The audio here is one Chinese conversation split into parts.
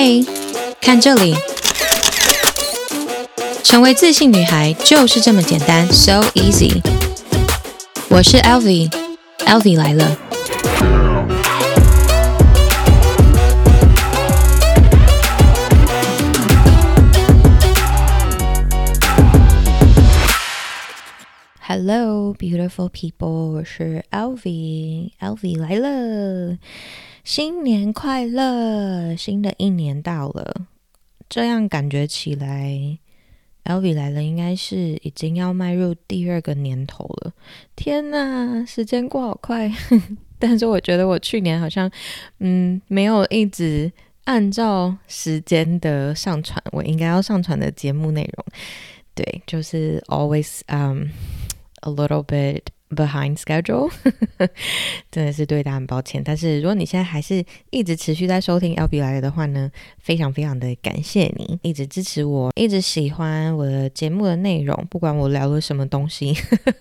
嘿，看这里，成为自信女孩就是这么简单，so easy。我是 Elvie，Elvie 来了。Hello, beautiful people，我是 Elvie，Elvie 来了。新年快乐！新的一年到了，这样感觉起来，L V 来了，应该是已经要迈入第二个年头了。天哪，时间过好快！但是我觉得我去年好像，嗯，没有一直按照时间的上传我应该要上传的节目内容。对，就是 always um a little bit。Behind schedule，真的是对大家很抱歉。但是如果你现在还是一直持续在收听 L B 来的话呢，非常非常的感谢你一直支持我，一直喜欢我的节目的内容，不管我聊了什么东西，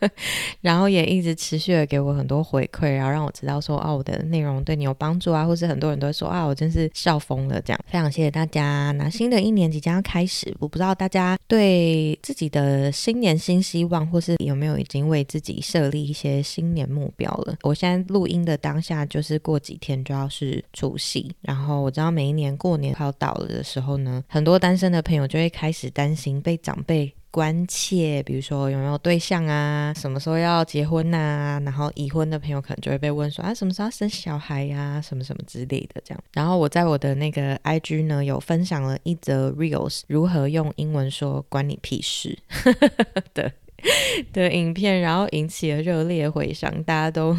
然后也一直持续的给我很多回馈，然后让我知道说，哦，我的内容对你有帮助啊，或是很多人都说啊，我真是笑疯了这样。非常谢谢大家。那新的一年即将要开始，我不知道大家对自己的新年新希望，或是有没有已经为自己设立。一些新年目标了。我现在录音的当下，就是过几天就要是除夕，然后我知道每一年过年快要到了的时候呢，很多单身的朋友就会开始担心被长辈关切，比如说有没有对象啊，什么时候要结婚啊，然后已婚的朋友可能就会被问说啊，什么时候要生小孩呀，什么什么之类的这样。然后我在我的那个 IG 呢，有分享了一则 Reels，如何用英文说关你屁事 的。的影片，然后引起了热烈回响，大家都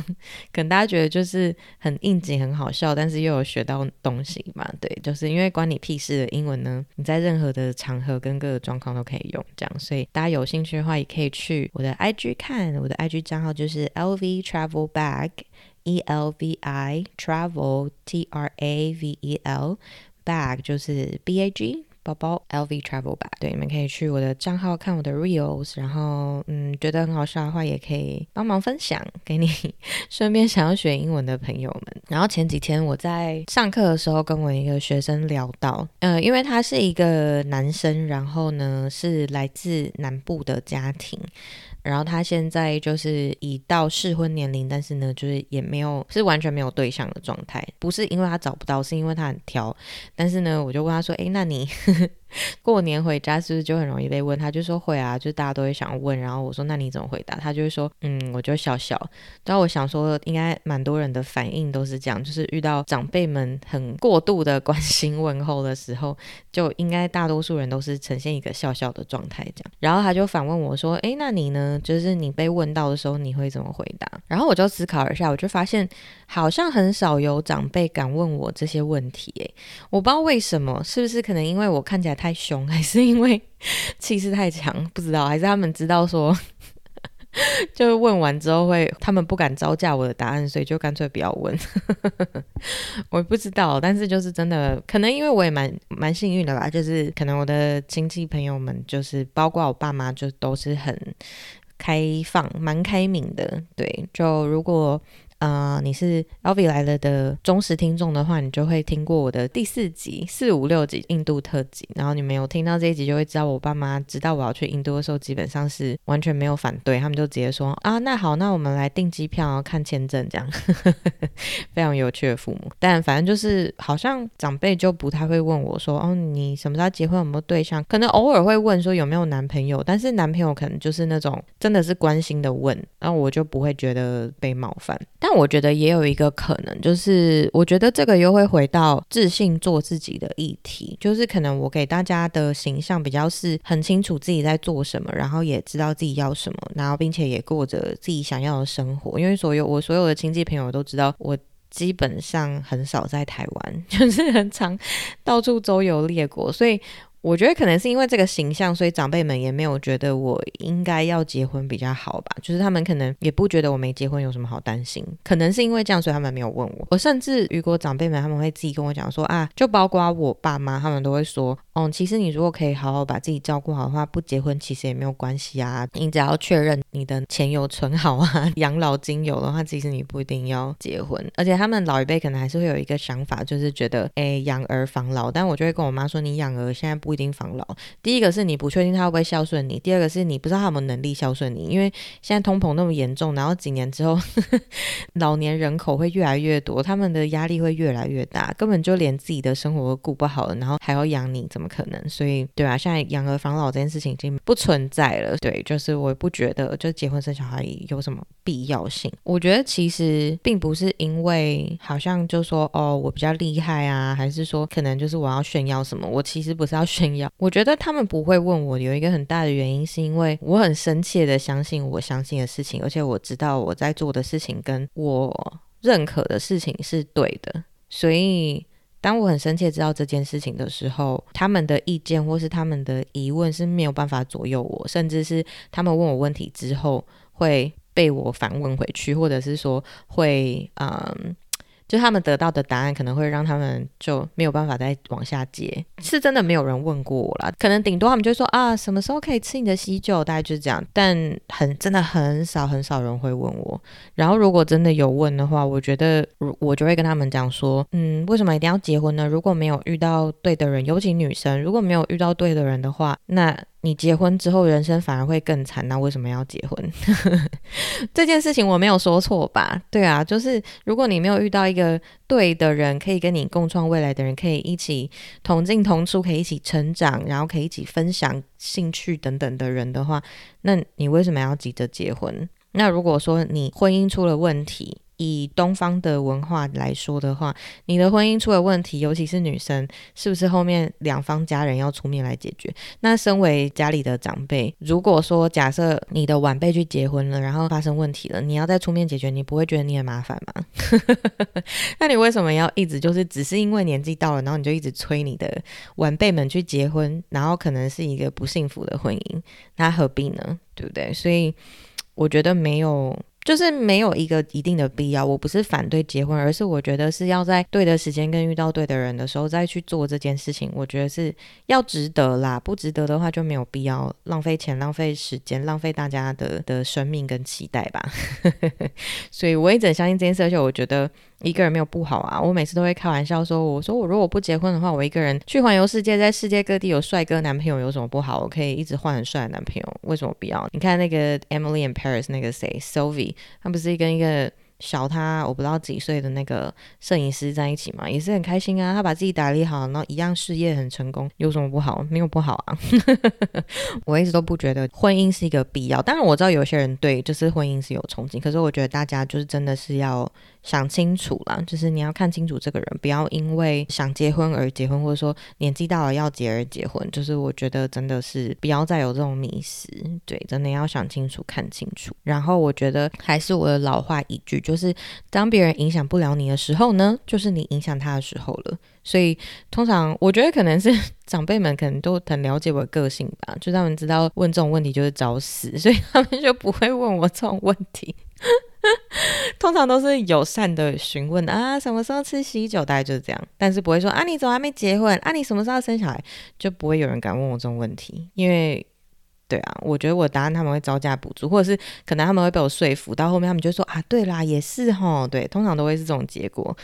可能大家觉得就是很应景、很好笑，但是又有学到东西嘛？对，就是因为关你屁事的英文呢，你在任何的场合跟各个状况都可以用，这样，所以大家有兴趣的话，也可以去我的 IG 看，我的 IG 账号就是 LV Travel Bag，E L V I Travel T R A V E L Bag 就是 B A G。包包 LV Travel 吧对，你们可以去我的账号看我的 Reels，然后嗯，觉得很好笑的话，也可以帮忙分享给你顺便想要学英文的朋友们。然后前几天我在上课的时候，跟我一个学生聊到，呃，因为他是一个男生，然后呢是来自南部的家庭。然后他现在就是已到适婚年龄，但是呢，就是也没有是完全没有对象的状态，不是因为他找不到，是因为他很挑。但是呢，我就问他说：“哎，那你？” 过年回家是不是就很容易被问？他就说会啊，就是大家都会想问。然后我说那你怎么回答？他就会说嗯，我就笑笑。然后我想说，应该蛮多人的反应都是这样，就是遇到长辈们很过度的关心问候的时候，就应该大多数人都是呈现一个笑笑的状态这样。然后他就反问我说，诶，那你呢？就是你被问到的时候，你会怎么回答？然后我就思考一下，我就发现好像很少有长辈敢问我这些问题。诶，我不知道为什么，是不是可能因为我看起来太凶，还是因为气势太强？不知道，还是他们知道说，就问完之后会，他们不敢招架我的答案，所以就干脆不要问。我不知道，但是就是真的，可能因为我也蛮蛮幸运的吧，就是可能我的亲戚朋友们，就是包括我爸妈，就都是很开放、蛮开明的。对，就如果。啊、你是 L V 来了的忠实听众的话，你就会听过我的第四集、四五六集印度特辑。然后你没有听到这一集，就会知道我爸妈知道我要去印度的时候，基本上是完全没有反对，他们就直接说啊，那好，那我们来订机票、看签证，这样 非常有趣的父母。但反正就是好像长辈就不太会问我说，哦，你什么时候结婚？有没有对象？可能偶尔会问说有没有男朋友，但是男朋友可能就是那种真的是关心的问，然后我就不会觉得被冒犯。但我觉得也有一个可能，就是我觉得这个又会回到自信做自己的议题，就是可能我给大家的形象比较是很清楚自己在做什么，然后也知道自己要什么，然后并且也过着自己想要的生活。因为所有我所有的亲戚朋友都知道，我基本上很少在台湾，就是很常到处周游列国，所以我觉得可能是因为这个形象，所以长辈们也没有觉得我应该要结婚比较好吧。就是他们可能也不觉得我没结婚有什么好担心。可能是因为这样，所以他们没有问我。我甚至如果长辈们他们会自己跟我讲说啊，就包括我爸妈，他们都会说，哦，其实你如果可以好好把自己照顾好的话，不结婚其实也没有关系啊。你只要确认你的钱有存好啊，养老金有的话，其实你不一定要结婚。而且他们老一辈可能还是会有一个想法，就是觉得，哎，养儿防老。但我就会跟我妈说，你养儿现在不。不一定防老。第一个是你不确定他会不会孝顺你，第二个是你不知道他有没有能力孝顺你。因为现在通膨那么严重，然后几年之后 老年人口会越来越多，他们的压力会越来越大，根本就连自己的生活都顾不好了，然后还要养你，怎么可能？所以，对啊，现在养儿防老这件事情已经不存在了。对，就是我不觉得就结婚生小孩有什么必要性。我觉得其实并不是因为好像就说哦我比较厉害啊，还是说可能就是我要炫耀什么？我其实不是要我觉得他们不会问我，有一个很大的原因，是因为我很深切的相信我相信的事情，而且我知道我在做的事情跟我认可的事情是对的。所以，当我很深切知道这件事情的时候，他们的意见或是他们的疑问是没有办法左右我，甚至是他们问我问题之后会被我反问回去，或者是说会嗯。就他们得到的答案可能会让他们就没有办法再往下接，是真的没有人问过我啦，可能顶多他们就说啊，什么时候可以吃你的喜酒，大概就是这样。但很真的很少很少人会问我。然后如果真的有问的话，我觉得我就会跟他们讲说，嗯，为什么一定要结婚呢？如果没有遇到对的人，尤其女生，如果没有遇到对的人的话，那。你结婚之后，人生反而会更惨，那为什么要结婚？这件事情我没有说错吧？对啊，就是如果你没有遇到一个对的人，可以跟你共创未来的人，可以一起同进同出，可以一起成长，然后可以一起分享兴趣等等的人的话，那你为什么要急着结婚？那如果说你婚姻出了问题，以东方的文化来说的话，你的婚姻出了问题，尤其是女生，是不是后面两方家人要出面来解决？那身为家里的长辈，如果说假设你的晚辈去结婚了，然后发生问题了，你要再出面解决，你不会觉得你很麻烦吗？那你为什么要一直就是只是因为年纪到了，然后你就一直催你的晚辈们去结婚，然后可能是一个不幸福的婚姻，那何必呢？对不对？所以我觉得没有。就是没有一个一定的必要，我不是反对结婚，而是我觉得是要在对的时间跟遇到对的人的时候再去做这件事情。我觉得是要值得啦，不值得的话就没有必要浪费钱、浪费时间、浪费大家的的生命跟期待吧。所以我一直相信这件事，而且我觉得。一个人没有不好啊！我每次都会开玩笑说：“我说我如果不结婚的话，我一个人去环游世界，在世界各地有帅哥男朋友有什么不好？我可以一直换很帅的男朋友，为什么不要？你看那个 Emily in Paris 那个谁，Sylvie，他不是跟一个。”小他我不知道几岁的那个摄影师在一起嘛，也是很开心啊。他把自己打理好，然后一样事业很成功，有什么不好？没有不好啊。我一直都不觉得婚姻是一个必要。当然我知道有些人对就是婚姻是有憧憬，可是我觉得大家就是真的是要想清楚啦，就是你要看清楚这个人，不要因为想结婚而结婚，或者说年纪到了要结而结婚。就是我觉得真的是不要再有这种迷失，对，真的要想清楚、看清楚。然后我觉得还是我的老话一句。就是当别人影响不了你的时候呢，就是你影响他的时候了。所以通常我觉得可能是 长辈们可能都很了解我的个性吧，就他们知道问这种问题就是找死，所以他们就不会问我这种问题。通常都是友善的询问啊，什么时候吃喜酒，大概就是这样。但是不会说啊，你怎么还没结婚？啊，你什么时候生小孩？就不会有人敢问我这种问题，因为。对啊，我觉得我答案他们会招架不住，或者是可能他们会被我说服，到后面他们就说啊，对啦，也是齁，对，通常都会是这种结果。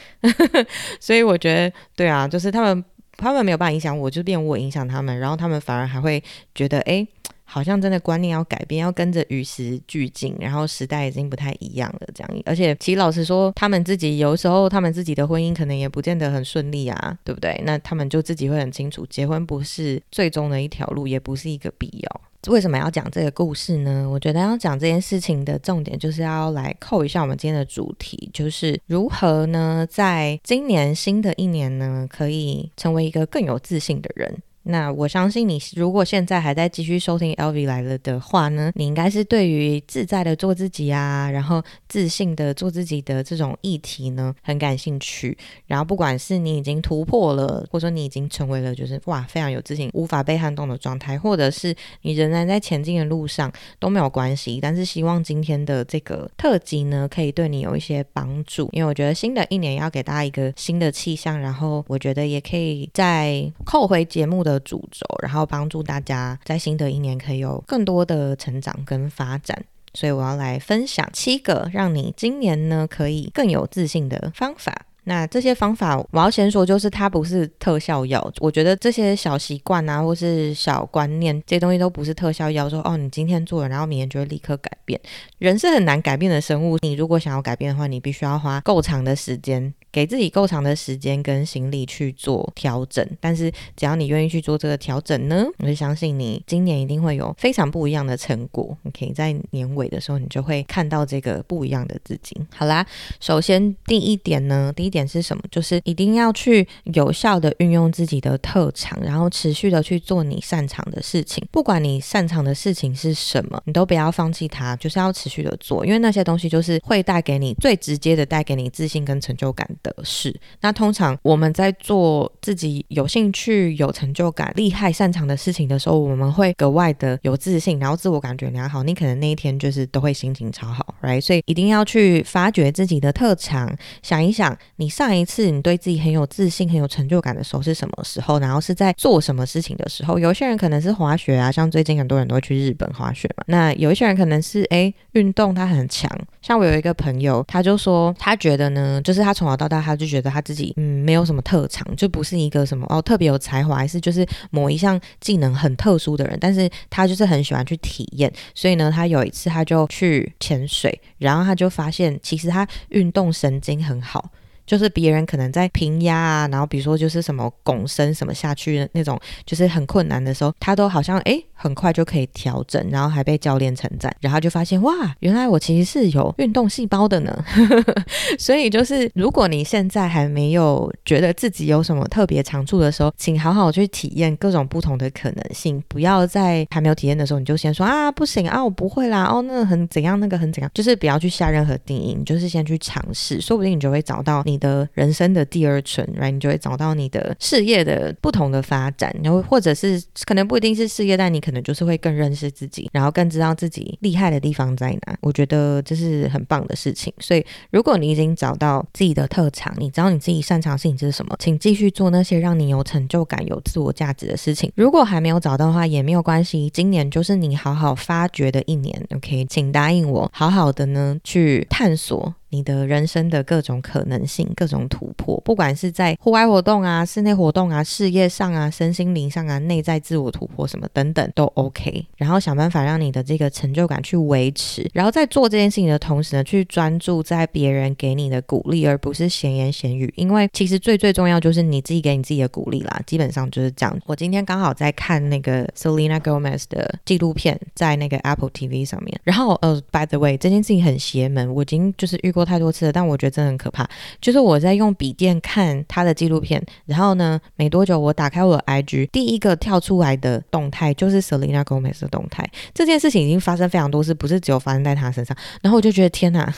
所以我觉得，对啊，就是他们他们没有办法影响我，就变我影响他们，然后他们反而还会觉得，哎，好像真的观念要改变，要跟着与时俱进，然后时代已经不太一样了，这样。而且其实老实说，他们自己有时候他们自己的婚姻可能也不见得很顺利啊，对不对？那他们就自己会很清楚，结婚不是最终的一条路，也不是一个必要。为什么要讲这个故事呢？我觉得要讲这件事情的重点，就是要来扣一下我们今天的主题，就是如何呢，在今年新的一年呢，可以成为一个更有自信的人。那我相信你，如果现在还在继续收听 LV 来了的话呢，你应该是对于自在的做自己啊，然后自信的做自己的这种议题呢，很感兴趣。然后不管是你已经突破了，或者说你已经成为了就是哇非常有自信、无法被撼动的状态，或者是你仍然在前进的路上都没有关系。但是希望今天的这个特辑呢，可以对你有一些帮助，因为我觉得新的一年要给大家一个新的气象，然后我觉得也可以再扣回节目的。主轴，然后帮助大家在新的一年可以有更多的成长跟发展，所以我要来分享七个让你今年呢可以更有自信的方法。那这些方法，我要先说，就是它不是特效药。我觉得这些小习惯啊，或是小观念，这些东西都不是特效药。说哦，你今天做了，然后明天就会立刻改变。人是很难改变的生物，你如果想要改变的话，你必须要花够长的时间。给自己够长的时间跟心力去做调整，但是只要你愿意去做这个调整呢，我就相信你今年一定会有非常不一样的成果。你可以在年尾的时候，你就会看到这个不一样的自己。好啦，首先第一点呢，第一点是什么？就是一定要去有效的运用自己的特长，然后持续的去做你擅长的事情。不管你擅长的事情是什么，你都不要放弃它，就是要持续的做，因为那些东西就是会带给你最直接的带给你自信跟成就感的事。那通常我们在做自己有兴趣、有成就感、厉害、擅长的事情的时候，我们会格外的有自信，然后自我感觉良好。你可能那一天就是都会心情超好，right？所以一定要去发掘自己的特长，想一想你上一次你对自己很有自信、很有成就感的时候是什么时候，然后是在做什么事情的时候。有些人可能是滑雪啊，像最近很多人都会去日本滑雪嘛。那有一些人可能是诶运动他很强，像我有一个朋友，他就说他觉得呢，就是他从小到大他就觉得他自己嗯没有什么特长，就不是一个什么哦特别有才华，还是就是某一项技能很特殊的人。但是他就是很喜欢去体验，所以呢，他有一次他就去潜水，然后他就发现其实他运动神经很好。就是别人可能在平压啊，然后比如说就是什么拱身什么下去的那种，就是很困难的时候，他都好像诶很快就可以调整，然后还被教练称赞，然后就发现哇，原来我其实是有运动细胞的呢。所以就是如果你现在还没有觉得自己有什么特别长处的时候，请好好去体验各种不同的可能性，不要在还没有体验的时候你就先说啊不行啊我不会啦哦那很怎样那个很怎样，就是不要去下任何定义，你就是先去尝试，说不定你就会找到你。你的人生的第二春，right？你就会找到你的事业的不同的发展，然后或者是可能不一定是事业，但你可能就是会更认识自己，然后更知道自己厉害的地方在哪。我觉得这是很棒的事情。所以，如果你已经找到自己的特长，你知道你自己擅长事情是什么，请继续做那些让你有成就感、有自我价值的事情。如果还没有找到的话，也没有关系，今年就是你好好发掘的一年。OK，请答应我，好好的呢去探索。你的人生的各种可能性、各种突破，不管是在户外活动啊、室内活动啊、事业上啊、身心灵上啊、内在自我突破什么等等都 OK。然后想办法让你的这个成就感去维持，然后在做这件事情的同时呢，去专注在别人给你的鼓励，而不是闲言闲语。因为其实最最重要就是你自己给你自己的鼓励啦。基本上就是这样。我今天刚好在看那个 Selena Gomez 的纪录片，在那个 Apple TV 上面。然后呃，by the way，这件事情很邪门，我已经就是遇过。太多次了，但我觉得真的很可怕。就是我在用笔电看他的纪录片，然后呢，没多久我打开我的 IG，第一个跳出来的动态就是 Selena Gomez 的动态。这件事情已经发生非常多次，不是只有发生在他身上。然后我就觉得天哪，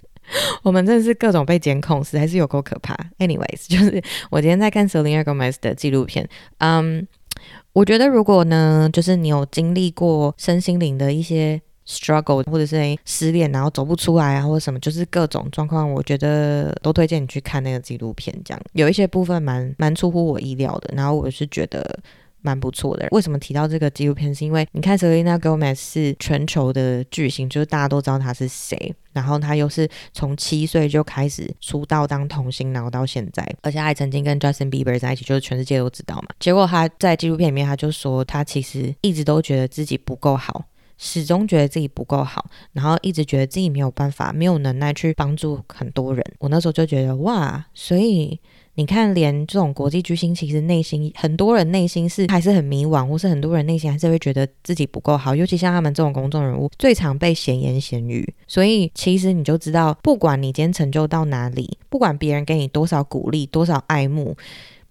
我们真的是各种被监控，实在是有够可怕。Anyways，就是我今天在看 Selena Gomez 的纪录片，嗯，我觉得如果呢，就是你有经历过身心灵的一些。Struggle 或者是失恋，然后走不出来啊，或者什么，就是各种状况，我觉得都推荐你去看那个纪录片。这样有一些部分蛮蛮出乎我意料的，然后我是觉得蛮不错的。为什么提到这个纪录片？是因为你看 Selena Gomez 是全球的巨星，就是大家都知道他是谁，然后他又是从七岁就开始出道当童星，然后到现在，而且还曾经跟 Justin Bieber 在一起，就是全世界都知道嘛。结果他在纪录片里面，他就说他其实一直都觉得自己不够好。始终觉得自己不够好，然后一直觉得自己没有办法、没有能耐去帮助很多人。我那时候就觉得哇，所以你看，连这种国际巨星，其实内心很多人内心是还是很迷惘，或是很多人内心还是会觉得自己不够好。尤其像他们这种公众人物，最常被闲言闲语。所以其实你就知道，不管你今天成就到哪里，不管别人给你多少鼓励、多少爱慕，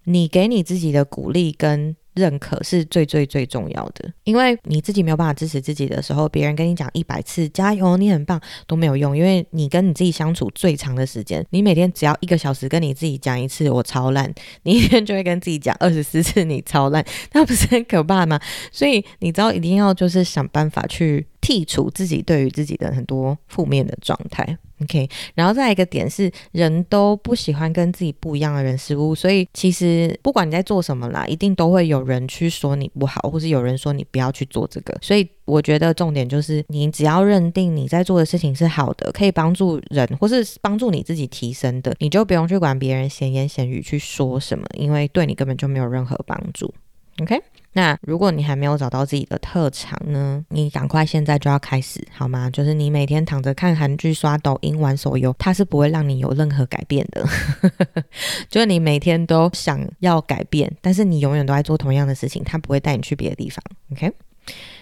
你给你自己的鼓励跟。认可是最最最重要的。因为你自己没有办法支持自己的时候，别人跟你讲一百次加油，你很棒都没有用，因为你跟你自己相处最长的时间，你每天只要一个小时跟你自己讲一次我超烂，你一天就会跟自己讲二十四次你超烂，那不是很可怕吗？所以你知道一定要就是想办法去。剔除自己对于自己的很多负面的状态，OK，然后再一个点是，人都不喜欢跟自己不一样的人事物，所以其实不管你在做什么啦，一定都会有人去说你不好，或是有人说你不要去做这个。所以我觉得重点就是，你只要认定你在做的事情是好的，可以帮助人或是帮助你自己提升的，你就不用去管别人闲言闲语去说什么，因为对你根本就没有任何帮助。OK。那如果你还没有找到自己的特长呢？你赶快现在就要开始好吗？就是你每天躺着看韩剧、刷抖音、玩手游，它是不会让你有任何改变的。就是你每天都想要改变，但是你永远都在做同样的事情，它不会带你去别的地方。OK，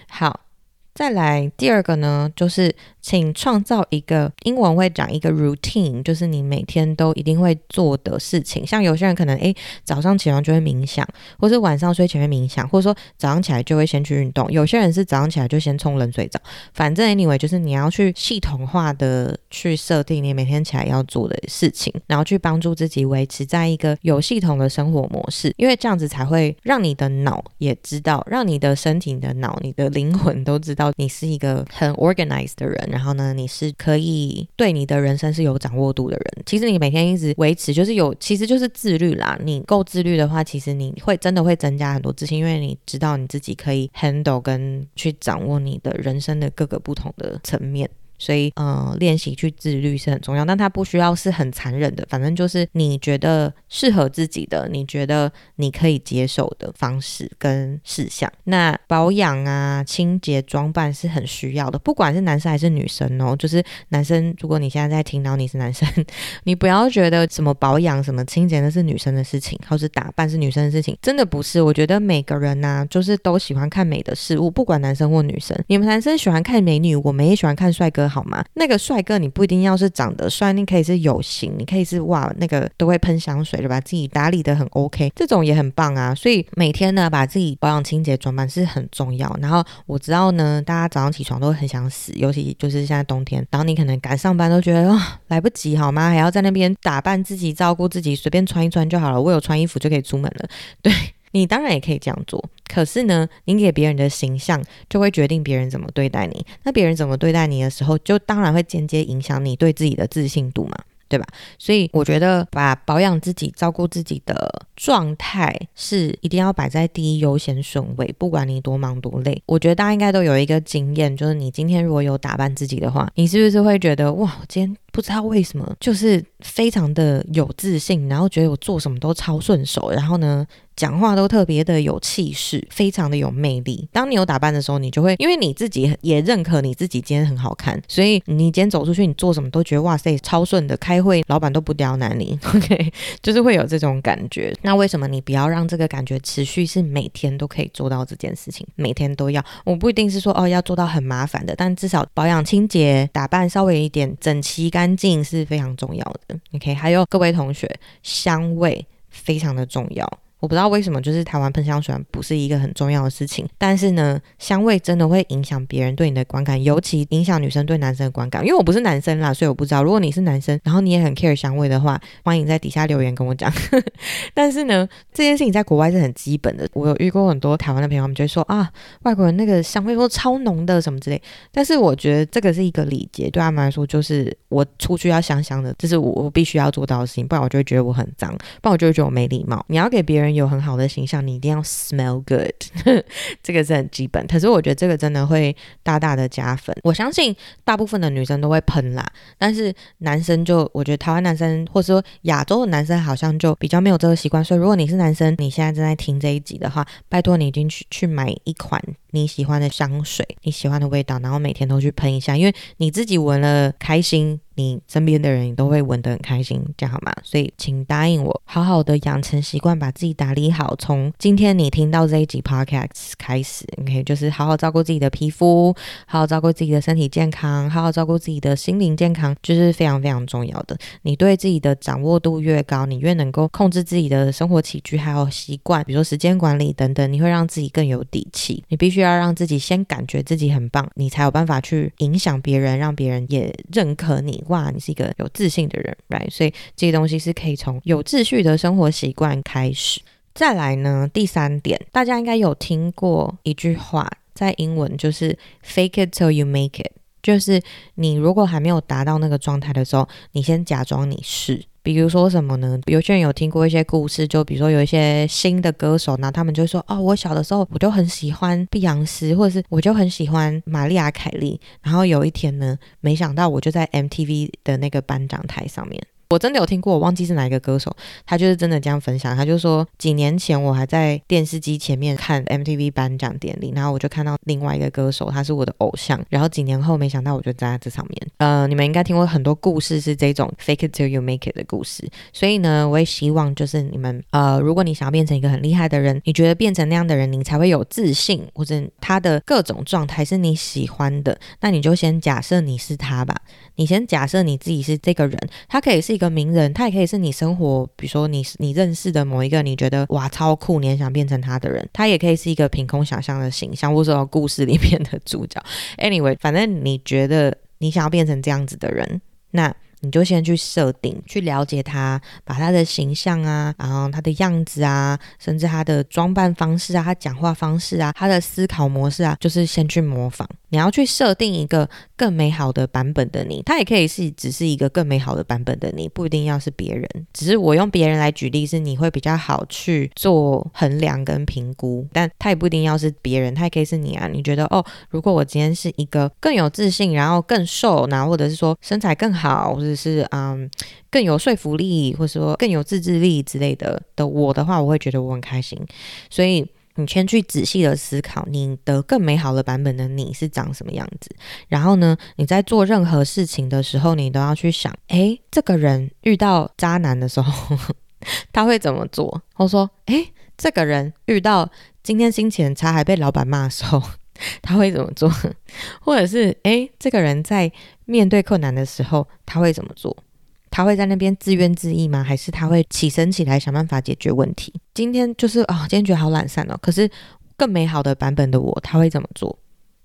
好。再来第二个呢，就是请创造一个英文会讲一个 routine，就是你每天都一定会做的事情。像有些人可能诶早上起床就会冥想，或是晚上睡前会冥想，或者说早上起来就会先去运动。有些人是早上起来就先冲冷水澡。反正 anyway，就是你要去系统化的去设定你每天起来要做的事情，然后去帮助自己维持在一个有系统的生活模式，因为这样子才会让你的脑也知道，让你的身体、你的脑、你的灵魂都知道。你是一个很 organized 的人，然后呢，你是可以对你的人生是有掌握度的人。其实你每天一直维持，就是有，其实就是自律啦。你够自律的话，其实你会真的会增加很多自信，因为你知道你自己可以 handle 跟去掌握你的人生的各个不同的层面。所以，呃，练习去自律是很重要，但它不需要是很残忍的，反正就是你觉得适合自己的，你觉得你可以接受的方式跟事项。那保养啊、清洁、装扮是很需要的，不管是男生还是女生哦。就是男生，如果你现在在听到你是男生，你不要觉得什么保养、什么清洁那是女生的事情，或是打扮是女生的事情，真的不是。我觉得每个人呐、啊，就是都喜欢看美的事物，不管男生或女生。你们男生喜欢看美女，我们也喜欢看帅哥。好吗？那个帅哥你不一定要是长得帅，你可以是有型，你可以是哇，那个都会喷香水的，把自己打理得很 OK，这种也很棒啊。所以每天呢，把自己保养、清洁、装扮是很重要。然后我知道呢，大家早上起床都会很想死，尤其就是现在冬天，然后你可能赶上班都觉得哦，来不及好吗？还要在那边打扮自己、照顾自己，随便穿一穿就好了。我有穿衣服就可以出门了，对。你当然也可以这样做，可是呢，你给别人的形象就会决定别人怎么对待你。那别人怎么对待你的时候，就当然会间接影响你对自己的自信度嘛，对吧？所以我觉得把保养自己、照顾自己的状态是一定要摆在第一优先顺位，不管你多忙多累。我觉得大家应该都有一个经验，就是你今天如果有打扮自己的话，你是不是会觉得哇，今天不知道为什么就是非常的有自信，然后觉得我做什么都超顺手，然后呢，讲话都特别的有气势，非常的有魅力。当你有打扮的时候，你就会因为你自己也认可你自己今天很好看，所以你今天走出去，你做什么都觉得哇塞超顺的。开会老板都不刁难你，OK，就是会有这种感觉。那为什么你不要让这个感觉持续？是每天都可以做到这件事情，每天都要。我不一定是说哦要做到很麻烦的，但至少保养、清洁、打扮稍微一点整齐干干净是非常重要的。OK，还有各位同学，香味非常的重要。我不知道为什么，就是台湾喷香水不是一个很重要的事情，但是呢，香味真的会影响别人对你的观感，尤其影响女生对男生的观感。因为我不是男生啦，所以我不知道。如果你是男生，然后你也很 care 香味的话，欢迎在底下留言跟我讲。但是呢，这件事情在国外是很基本的。我有遇过很多台湾的朋友，他们就会说啊，外国人那个香味都超浓的什么之类。但是我觉得这个是一个礼节，对他们来说就是我出去要香香的，这是我我必须要做到的事情，不然我就会觉得我很脏，不然我就会觉得我没礼貌。你要给别人。人有很好的形象，你一定要 smell good，这个是很基本。可是我觉得这个真的会大大的加分。我相信大部分的女生都会喷啦，但是男生就我觉得台湾男生或者说亚洲的男生好像就比较没有这个习惯。所以如果你是男生，你现在正在听这一集的话，拜托你一定去去买一款你喜欢的香水，你喜欢的味道，然后每天都去喷一下，因为你自己闻了开心。你身边的人你都会闻得很开心，这样好吗？所以请答应我，好好的养成习惯，把自己打理好。从今天你听到这一集 Podcast 开始，OK，就是好好照顾自己的皮肤，好好照顾自己的身体健康，好好照顾自己的心灵健康，就是非常非常重要的。你对自己的掌握度越高，你越能够控制自己的生活起居还有习惯，比如说时间管理等等，你会让自己更有底气。你必须要让自己先感觉自己很棒，你才有办法去影响别人，让别人也认可你。哇，你是一个有自信的人，right？所以这些东西是可以从有秩序的生活习惯开始。再来呢，第三点，大家应该有听过一句话，在英文就是 “fake it till you make it”，就是你如果还没有达到那个状态的时候，你先假装你是。比如说什么呢？有些人有听过一些故事，就比如说有一些新的歌手，那他们就说：“哦，我小的时候我就很喜欢碧昂斯，或者是我就很喜欢玛丽亚凯莉。”然后有一天呢，没想到我就在 MTV 的那个颁奖台上面。我真的有听过，我忘记是哪一个歌手，他就是真的这样分享。他就说，几年前我还在电视机前面看 MTV 颁奖典礼，然后我就看到另外一个歌手，他是我的偶像。然后几年后，没想到我就站在这上面。呃，你们应该听过很多故事是这种 fake it till you make it 的故事。所以呢，我也希望就是你们，呃，如果你想要变成一个很厉害的人，你觉得变成那样的人，你才会有自信，或者他的各种状态是你喜欢的，那你就先假设你是他吧。你先假设你自己是这个人，他可以是一个名人，他也可以是你生活，比如说你你认识的某一个你觉得哇超酷，你也想变成他的人，他也可以是一个凭空想象的形象，或者说故事里面的主角。Anyway，反正你觉得你想要变成这样子的人，那你就先去设定，去了解他，把他的形象啊，然后他的样子啊，甚至他的装扮方式啊，他讲话方式啊，他的思考模式啊，就是先去模仿。你要去设定一个更美好的版本的你，他也可以是只是一个更美好的版本的你，不一定要是别人。只是我用别人来举例，是你会比较好去做衡量跟评估，但他也不一定要是别人，他也可以是你啊。你觉得哦，如果我今天是一个更有自信，然后更瘦，然后或者是说身材更好，或者是嗯更有说服力，或者说更有自制力之类的的我的话，我会觉得我很开心。所以。你先去仔细的思考，你的更美好的版本的你是长什么样子。然后呢，你在做任何事情的时候，你都要去想，诶，这个人遇到渣男的时候，他会怎么做？或说，诶，这个人遇到今天心情很差还被老板骂的时候，他会怎么做？或者是，诶，这个人在面对困难的时候，他会怎么做？他会在那边自怨自艾吗？还是他会起身起来想办法解决问题？今天就是啊、今天觉得好懒散哦。可是更美好的版本的我，他会怎么做？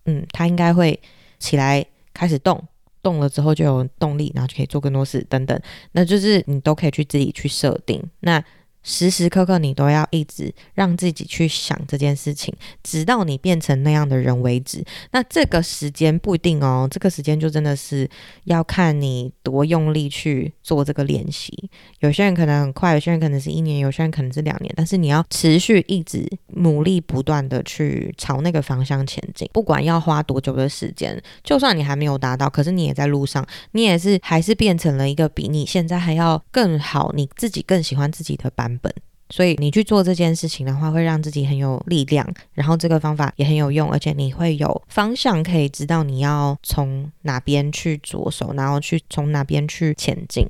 嗯，他应该会起来开始动，动了之后就有动力，然后就可以做更多事等等。那就是你都可以去自己去设定。那时时刻刻你都要一直让自己去想这件事情，直到你变成那样的人为止。那这个时间不一定哦，这个时间就真的是要看你多用力去做这个练习。有些人可能很快，有些人可能是一年，有些人可能是两年。但是你要持续一直努力，不断的去朝那个方向前进。不管要花多久的时间，就算你还没有达到，可是你也在路上，你也是还是变成了一个比你现在还要更好，你自己更喜欢自己的版本。所以你去做这件事情的话，会让自己很有力量，然后这个方法也很有用，而且你会有方向，可以知道你要从哪边去着手，然后去从哪边去前进。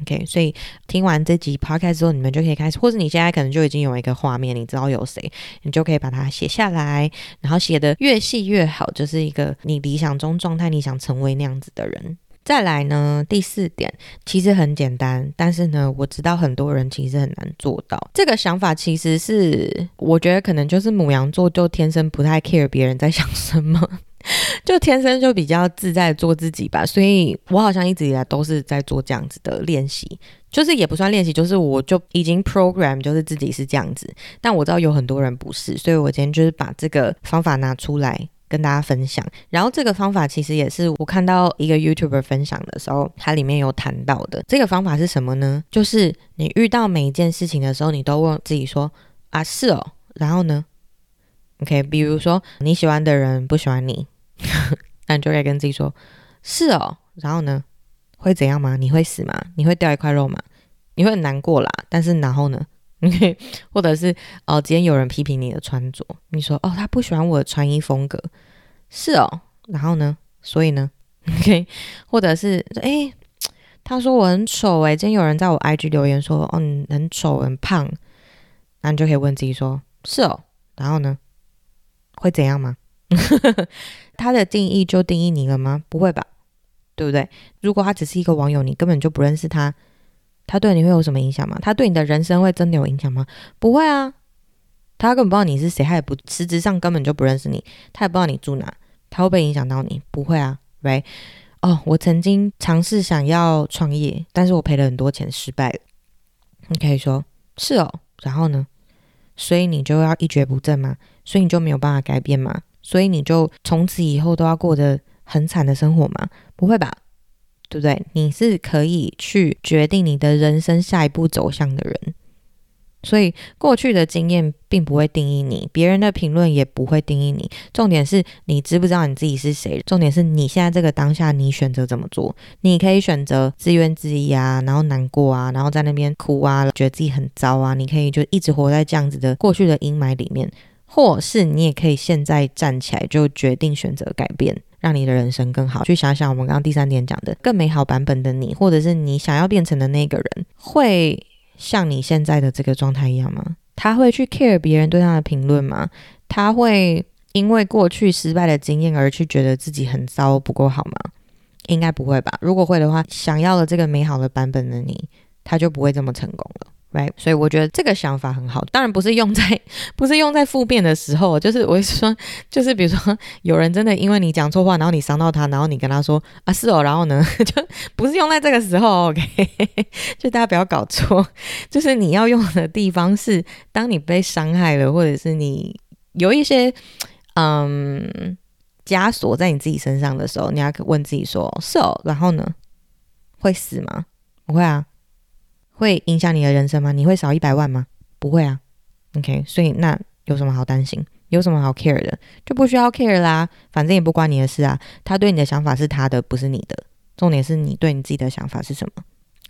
OK，所以听完这集 Podcast 之后，你们就可以开始，或者你现在可能就已经有一个画面，你知道有谁，你就可以把它写下来，然后写得越细越好，就是一个你理想中状态，你想成为那样子的人。再来呢，第四点其实很简单，但是呢，我知道很多人其实很难做到。这个想法其实是，我觉得可能就是母羊座就天生不太 care 别人在想什么，就天生就比较自在做自己吧。所以我好像一直以来都是在做这样子的练习，就是也不算练习，就是我就已经 program 就是自己是这样子。但我知道有很多人不是，所以我今天就是把这个方法拿出来。跟大家分享，然后这个方法其实也是我看到一个 YouTuber 分享的时候，它里面有谈到的。这个方法是什么呢？就是你遇到每一件事情的时候，你都问自己说：“啊，是哦。”然后呢？OK，比如说你喜欢的人不喜欢你，那你就可以跟自己说：“是哦。”然后呢？会怎样吗？你会死吗？你会掉一块肉吗？你会很难过啦。但是然后呢 OK，或者是哦，今天有人批评你的穿着，你说哦，他不喜欢我的穿衣风格，是哦，然后呢，所以呢，OK，或者是诶，他说我很丑诶，今天有人在我 IG 留言说，哦，你很丑很胖，那你就可以问自己说，是哦，然后呢，会怎样吗？他的定义就定义你了吗？不会吧，对不对？如果他只是一个网友，你根本就不认识他，他对你会有什么影响吗？他对你的人生会真的有影响吗？不会啊，他根本不知道你是谁，他也不实质上根本就不认识你，他也不知道你住哪，他会不会影响到你？不会啊，right？哦，我曾经尝试想要创业，但是我赔了很多钱，失败了。你可以说是哦，然后呢？所以你就要一蹶不振吗？所以你就没有办法改变吗？所以你就从此以后都要过着很惨的生活吗？不会吧，对不对？你是可以去决定你的人生下一步走向的人。所以过去的经验并不会定义你，别人的评论也不会定义你。重点是你知不知道你自己是谁？重点是你现在这个当下，你选择怎么做？你可以选择自怨自艾啊，然后难过啊，然后在那边哭啊，觉得自己很糟啊。你可以就一直活在这样子的过去的阴霾里面，或是你也可以现在站起来，就决定选择改变，让你的人生更好。去想想我们刚刚第三点讲的更美好版本的你，或者是你想要变成的那个人，会。像你现在的这个状态一样吗？他会去 care 别人对他的评论吗？他会因为过去失败的经验而去觉得自己很糟不够好吗？应该不会吧。如果会的话，想要的这个美好的版本的你，他就不会这么成功了。Right，所以我觉得这个想法很好，当然不是用在 不是用在负面的时候，就是我是说，就是比如说有人真的因为你讲错话，然后你伤到他，然后你跟他说啊是哦，然后呢 就不是用在这个时候，OK，就大家不要搞错，就是你要用的地方是当你被伤害了，或者是你有一些嗯枷锁在你自己身上的时候，你要问自己说是哦，然后呢会死吗？不会啊。会影响你的人生吗？你会少一百万吗？不会啊。OK，所以那有什么好担心？有什么好 care 的？就不需要 care 啦，反正也不关你的事啊。他对你的想法是他的，不是你的。重点是你对你自己的想法是什么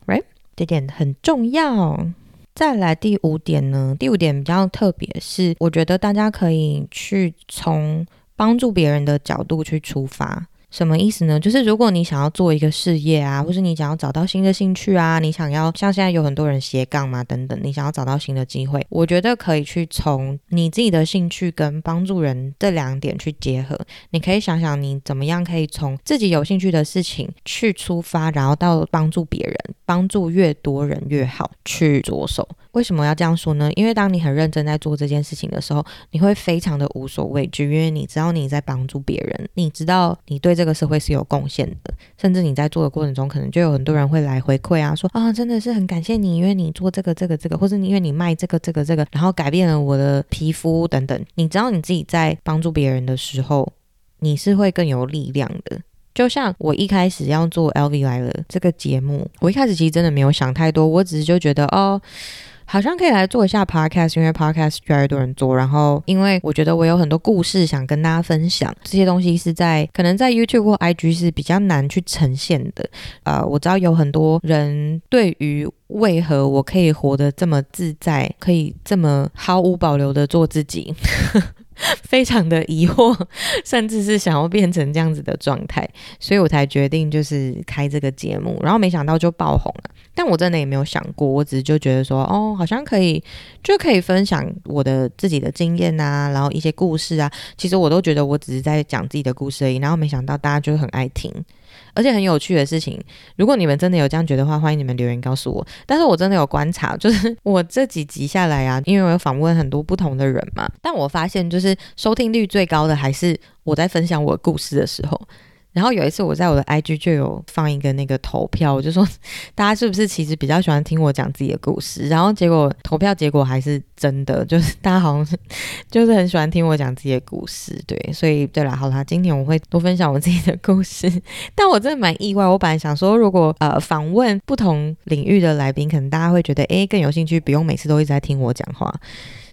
？Right？这点很重要。再来第五点呢？第五点比较特别，是我觉得大家可以去从帮助别人的角度去出发。什么意思呢？就是如果你想要做一个事业啊，或是你想要找到新的兴趣啊，你想要像现在有很多人斜杠嘛，等等，你想要找到新的机会，我觉得可以去从你自己的兴趣跟帮助人这两点去结合。你可以想想你怎么样可以从自己有兴趣的事情去出发，然后到帮助别人，帮助越多人越好去着手。为什么要这样说呢？因为当你很认真在做这件事情的时候，你会非常的无所畏惧，因为你知道你在帮助别人，你知道你对这这个社会是有贡献的，甚至你在做的过程中，可能就有很多人会来回馈啊，说啊，真的是很感谢你，因为你做这个这个这个，或是因为你卖这个这个这个，然后改变了我的皮肤等等。你知道你自己在帮助别人的时候，你是会更有力量的。就像我一开始要做 LV 来了这个节目，我一开始其实真的没有想太多，我只是就觉得哦。好像可以来做一下 podcast，因为 podcast 越来越多人做。然后，因为我觉得我有很多故事想跟大家分享，这些东西是在可能在 YouTube 或 IG 是比较难去呈现的。呃，我知道有很多人对于为何我可以活得这么自在，可以这么毫无保留的做自己。非常的疑惑，甚至是想要变成这样子的状态，所以我才决定就是开这个节目，然后没想到就爆红了。但我真的也没有想过，我只是就觉得说，哦，好像可以，就可以分享我的自己的经验啊，然后一些故事啊。其实我都觉得我只是在讲自己的故事而已，然后没想到大家就很爱听。而且很有趣的事情，如果你们真的有这样觉得的话，欢迎你们留言告诉我。但是我真的有观察，就是我这几集下来啊，因为我有访问很多不同的人嘛，但我发现就是收听率最高的还是我在分享我故事的时候。然后有一次，我在我的 IG 就有放一个那个投票，我就说 大家是不是其实比较喜欢听我讲自己的故事？然后结果投票结果还是真的，就是 大家好像是就是很喜欢听我讲自己的故事。对，所以对了，好啦，今天我会多分享我自己的故事。但我真的蛮意外，我本来想说，如果呃访问不同领域的来宾，可能大家会觉得诶更有兴趣，不用每次都一直在听我讲话。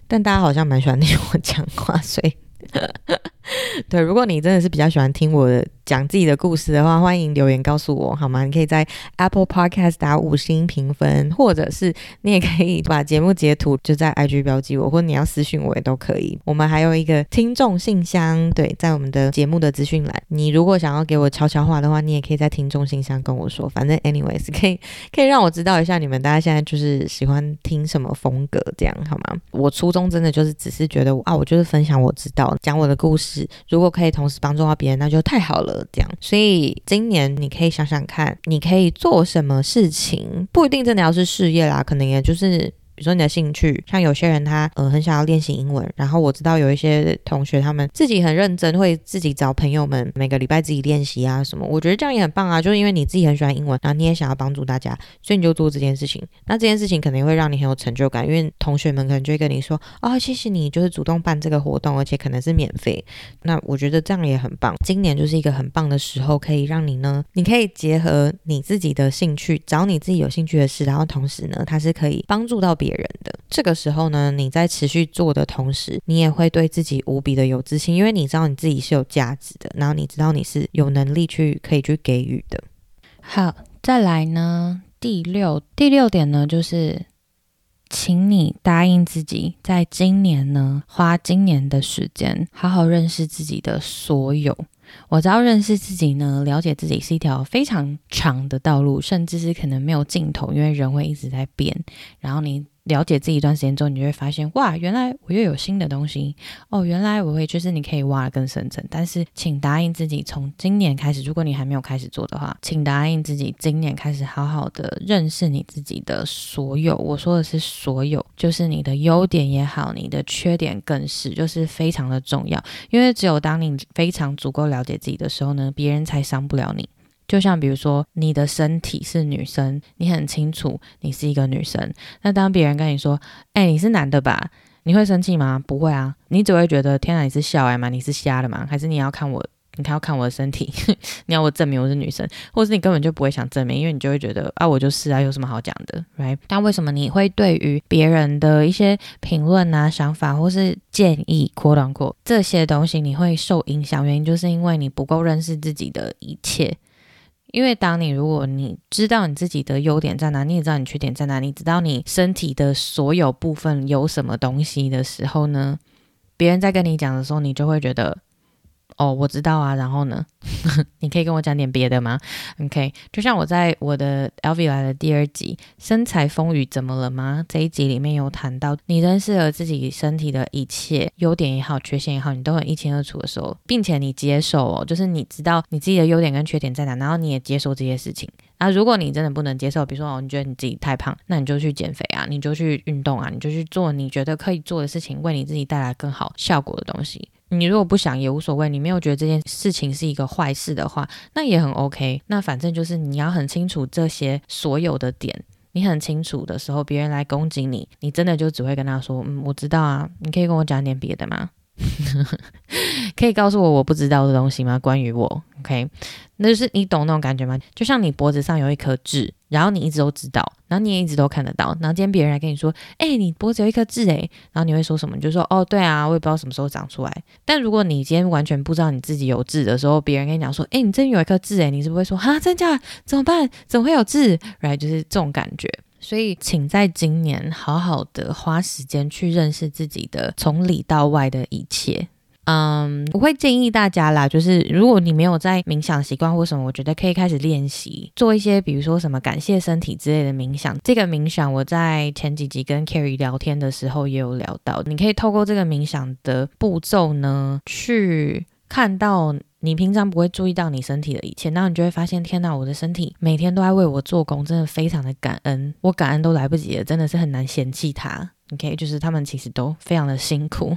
但大家好像蛮喜欢听我讲话，所以。对，如果你真的是比较喜欢听我的讲自己的故事的话，欢迎留言告诉我好吗？你可以在 Apple Podcast 打五星评分，或者是你也可以把节目截图就在 IG 标记我，或者你要私信我也都可以。我们还有一个听众信箱，对，在我们的节目的资讯栏。你如果想要给我悄悄话的话，你也可以在听众信箱跟我说。反正 anyways，可以可以让我知道一下你们大家现在就是喜欢听什么风格，这样好吗？我初衷真的就是只是觉得啊，我就是分享我知道，讲我的故事，如果可以同时帮助到别人，那就太好了。这样，所以今年你可以想想看，你可以做什么事情，不一定真的要是事业啦，可能也就是。比如说你的兴趣，像有些人他呃很想要练习英文，然后我知道有一些同学他们自己很认真，会自己找朋友们每个礼拜自己练习啊什么。我觉得这样也很棒啊，就是因为你自己很喜欢英文，然后你也想要帮助大家，所以你就做这件事情。那这件事情可能会让你很有成就感，因为同学们可能就会跟你说啊、哦，谢谢你，就是主动办这个活动，而且可能是免费。那我觉得这样也很棒。今年就是一个很棒的时候，可以让你呢，你可以结合你自己的兴趣，找你自己有兴趣的事，然后同时呢，它是可以帮助到别别。人的这个时候呢，你在持续做的同时，你也会对自己无比的有自信，因为你知道你自己是有价值的，然后你知道你是有能力去可以去给予的。好，再来呢，第六第六点呢，就是请你答应自己，在今年呢，花今年的时间，好好认识自己的所有。我知道认识自己呢，了解自己是一条非常长的道路，甚至是可能没有尽头，因为人会一直在变。然后你。了解自己一段时间之后，你就会发现，哇，原来我又有新的东西哦！原来我会就是你可以挖得更深层。但是，请答应自己，从今年开始，如果你还没有开始做的话，请答应自己，今年开始好好的认识你自己的所有。我说的是所有，就是你的优点也好，你的缺点更是，就是非常的重要。因为只有当你非常足够了解自己的时候呢，别人才伤不了你。就像比如说，你的身体是女生，你很清楚你是一个女生。那当别人跟你说：“哎，你是男的吧？”你会生气吗？不会啊，你只会觉得：“天啊，你是笑哎吗？你是瞎的吗？还是你要看我？你看要看我的身体？你要我证明我是女生？或是你根本就不会想证明，因为你就会觉得啊，我就是啊，有什么好讲的，right？但为什么你会对于别人的一些评论啊、想法或是建议，quote unquote 这些东西，你会受影响？原因就是因为你不够认识自己的一切。因为当你如果你知道你自己的优点在哪，你也知道你缺点在哪，你知道你身体的所有部分有什么东西的时候呢，别人在跟你讲的时候，你就会觉得。哦，我知道啊，然后呢？你可以跟我讲点别的吗？OK，就像我在我的 LV 来的第二集《身材风雨怎么了吗》这一集里面有谈到，你认识了自己身体的一切优点也好，缺陷也好，你都很一清二楚的时候，并且你接受哦，就是你知道你自己的优点跟缺点在哪，然后你也接受这些事情啊。如果你真的不能接受，比如说哦，你觉得你自己太胖，那你就去减肥啊，你就去运动啊，你就去做你觉得可以做的事情，为你自己带来更好效果的东西。你如果不想也无所谓，你没有觉得这件事情是一个坏事的话，那也很 OK。那反正就是你要很清楚这些所有的点，你很清楚的时候，别人来攻击你，你真的就只会跟他说：“嗯，我知道啊，你可以跟我讲点别的吗？可以告诉我我不知道的东西吗？关于我，OK？那就是你懂那种感觉吗？就像你脖子上有一颗痣。”然后你一直都知道，然后你也一直都看得到。然后今天别人来跟你说：“哎、你脖子有一颗痣哎。”然后你会说什么？你就说：“哦，对啊，我也不知道什么时候长出来。”但如果你今天完全不知道你自己有痣的时候，别人跟你讲说：“哎、你这边有一颗痣哎。”你是不会说：“哈，真假？怎么办？怎么会有痣来就是这种感觉。所以，请在今年好好的花时间去认识自己的从里到外的一切。嗯，我会建议大家啦，就是如果你没有在冥想习惯或什么，我觉得可以开始练习做一些，比如说什么感谢身体之类的冥想。这个冥想我在前几集跟 Carrie 聊天的时候也有聊到，你可以透过这个冥想的步骤呢，去看到你平常不会注意到你身体的一切，然后你就会发现，天哪，我的身体每天都在为我做工，真的非常的感恩，我感恩都来不及了，真的是很难嫌弃它。OK，就是他们其实都非常的辛苦，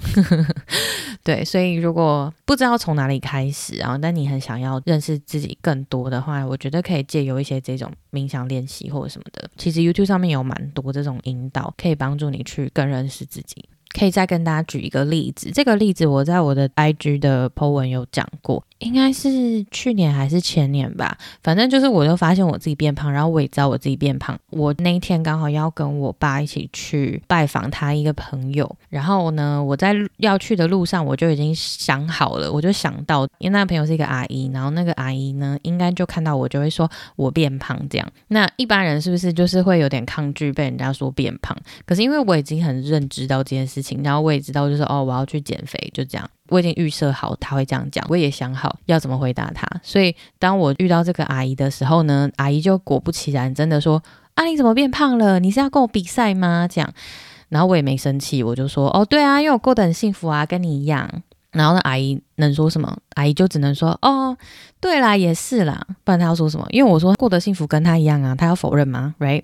对，所以如果不知道从哪里开始，然后但你很想要认识自己更多的话，我觉得可以借由一些这种冥想练习或者什么的。其实 YouTube 上面有蛮多这种引导，可以帮助你去更认识自己。可以再跟大家举一个例子，这个例子我在我的 IG 的 po 文有讲过。应该是去年还是前年吧，反正就是我就发现我自己变胖，然后我也知道我自己变胖。我那一天刚好要跟我爸一起去拜访他一个朋友，然后呢，我在要去的路上我就已经想好了，我就想到，因为那个朋友是一个阿姨，然后那个阿姨呢，应该就看到我就会说我变胖这样。那一般人是不是就是会有点抗拒被人家说变胖？可是因为我已经很认知到这件事情，然后我也知道就是哦，我要去减肥，就这样。我已经预设好他会这样讲，我也想好要怎么回答他。所以当我遇到这个阿姨的时候呢，阿姨就果不其然，真的说：“啊，你怎么变胖了？你是要跟我比赛吗？”这样，然后我也没生气，我就说：“哦，对啊，因为我过得很幸福啊，跟你一样。”然后那阿姨能说什么？阿姨就只能说：“哦，对啦，也是啦。”不然她要说什么？因为我说过得幸福跟她一样啊，她要否认吗？Right？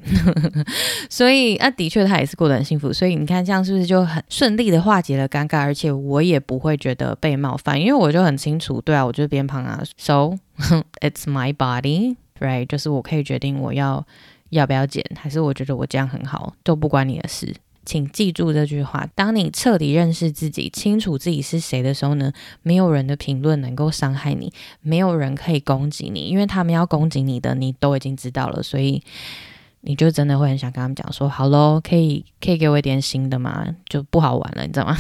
所以啊，的确她也是过得很幸福。所以你看，这样是不是就很顺利的化解了尴尬？而且我也不会觉得被冒犯，因为我就很清楚，对啊，我就是变胖啊。So it's my body，right？就是我可以决定我要要不要减，还是我觉得我这样很好，都不关你的事。请记住这句话：当你彻底认识自己、清楚自己是谁的时候呢，没有人的评论能够伤害你，没有人可以攻击你，因为他们要攻击你的，你都已经知道了，所以你就真的会很想跟他们讲说：“好喽，可以可以给我一点新的吗？就不好玩了，你知道吗？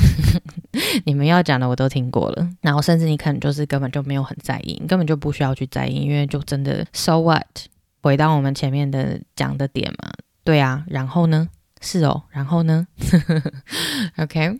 你们要讲的我都听过了，然后甚至你可能就是根本就没有很在意，你根本就不需要去在意，因为就真的 so what？回到我们前面的讲的点嘛，对啊，然后呢？”是哦，然后呢？OK，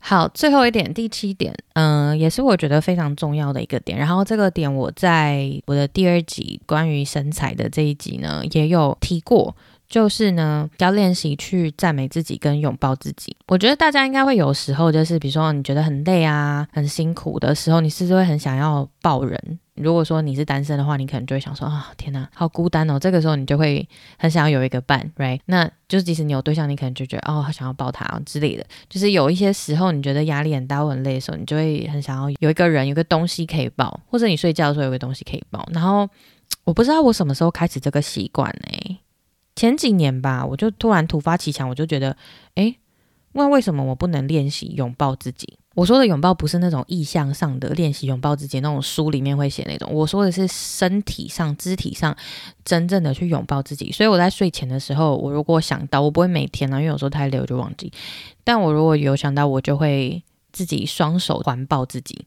好，最后一点，第七点，嗯、也是我觉得非常重要的一个点。然后这个点我在我的第二集关于身材的这一集呢，也有提过，就是呢，要练习去赞美自己跟拥抱自己。我觉得大家应该会有时候，就是比如说你觉得很累啊、很辛苦的时候，你是不是会很想要抱人？如果说你是单身的话，你可能就会想说啊，天哪，好孤单哦。这个时候你就会很想要有一个伴，right？那就是即使你有对象，你可能就觉得哦，好想要抱他之类的。就是有一些时候你觉得压力很大、很累的时候，你就会很想要有一个人、有个东西可以抱，或者你睡觉的时候有个东西可以抱。然后我不知道我什么时候开始这个习惯呢？前几年吧，我就突然突发奇想，我就觉得，诶，那为什么我不能练习拥抱自己？我说的拥抱不是那种意象上的练习拥抱自己，那种书里面会写那种。我说的是身体上、肢体上真正的去拥抱自己。所以我在睡前的时候，我如果想到，我不会每天呢，因为有时候太累我就忘记。但我如果有想到，我就会自己双手环抱自己，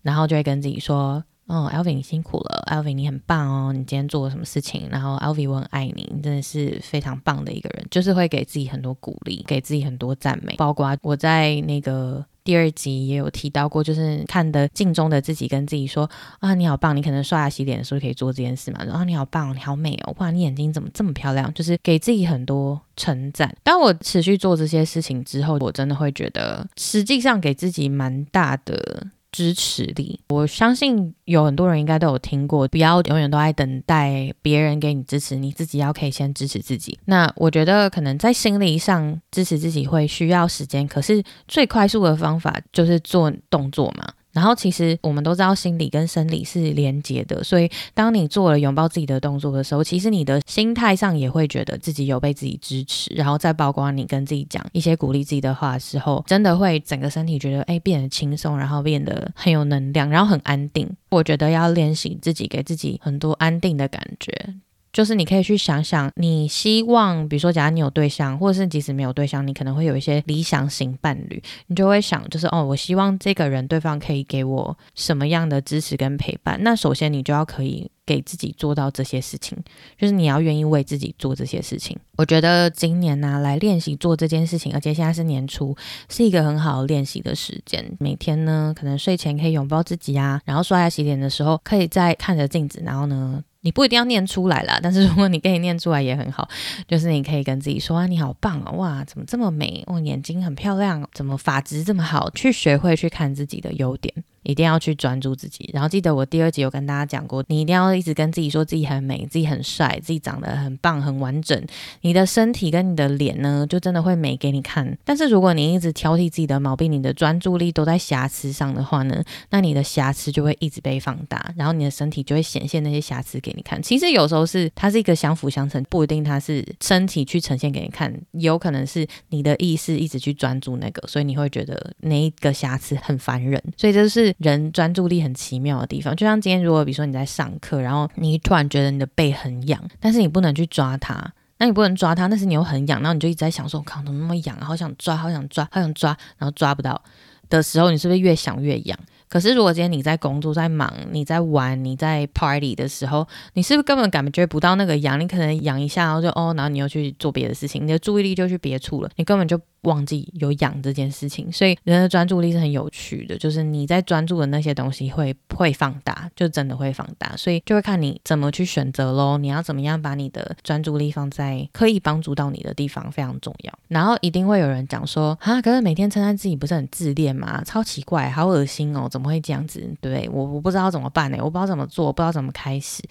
然后就会跟自己说：“哦，Alvin，你辛苦了，Alvin，你很棒哦，你今天做了什么事情？然后，Alvin，我很爱你，你真的是非常棒的一个人。”就是会给自己很多鼓励，给自己很多赞美，包括我在那个。第二集也有提到过，就是看的镜中的自己，跟自己说啊，你好棒！你可能刷牙洗脸的时候可以做这件事嘛。然后你好棒，你好美哦！哇，你眼睛怎么这么漂亮？就是给自己很多称赞。当我持续做这些事情之后，我真的会觉得，实际上给自己蛮大的。支持力，我相信有很多人应该都有听过，不要永远都在等待别人给你支持，你自己要可以先支持自己。那我觉得可能在心理上支持自己会需要时间，可是最快速的方法就是做动作嘛。然后其实我们都知道，心理跟生理是连结的，所以当你做了拥抱自己的动作的时候，其实你的心态上也会觉得自己有被自己支持，然后再包括你跟自己讲一些鼓励自己的话的时候，真的会整个身体觉得哎变得轻松，然后变得很有能量，然后很安定。我觉得要练习自己给自己很多安定的感觉。就是你可以去想想，你希望，比如说，假如你有对象，或者是即使没有对象，你可能会有一些理想型伴侣，你就会想，就是哦，我希望这个人对方可以给我什么样的支持跟陪伴。那首先你就要可以给自己做到这些事情，就是你要愿意为自己做这些事情。我觉得今年呢，来练习做这件事情，而且现在是年初，是一个很好练习的时间。每天呢，可能睡前可以拥抱自己啊，然后刷牙洗脸的时候，可以再看着镜子，然后呢。你不一定要念出来啦，但是如果你可以念出来也很好。就是你可以跟自己说啊，你好棒哦，哇，怎么这么美？哦，眼睛很漂亮，怎么发质这么好？去学会去看自己的优点。一定要去专注自己，然后记得我第二集有跟大家讲过，你一定要一直跟自己说自己很美，自己很帅，自己长得很棒、很完整。你的身体跟你的脸呢，就真的会美给你看。但是如果你一直挑剔自己的毛病，你的专注力都在瑕疵上的话呢，那你的瑕疵就会一直被放大，然后你的身体就会显现那些瑕疵给你看。其实有时候是它是一个相辅相成，不一定它是身体去呈现给你看，有可能是你的意识一直去专注那个，所以你会觉得那一个瑕疵很烦人。所以这是。人专注力很奇妙的地方。就像今天，如果比如说你在上课，然后你突然觉得你的背很痒，但是你不能去抓它，那你不能抓它，但是你又很痒，然后你就一直在想说，我靠，怎么那么痒？好想抓，好想抓，好想抓，然后抓不到的时候，你是不是越想越痒？可是，如果今天你在工作、在忙、你在玩、你在 party 的时候，你是不是根本感觉不到那个痒？你可能痒一下，然后就哦，然后你又去做别的事情，你的注意力就去别处了，你根本就。忘记有痒这件事情，所以人的专注力是很有趣的，就是你在专注的那些东西会会放大，就真的会放大，所以就会看你怎么去选择喽。你要怎么样把你的专注力放在可以帮助到你的地方，非常重要。然后一定会有人讲说，啊，可是每天称赞自己不是很自恋吗？超奇怪，好恶心哦，怎么会这样子？对，我我不知道怎么办呢，我不知道怎么做，不知道怎么开始。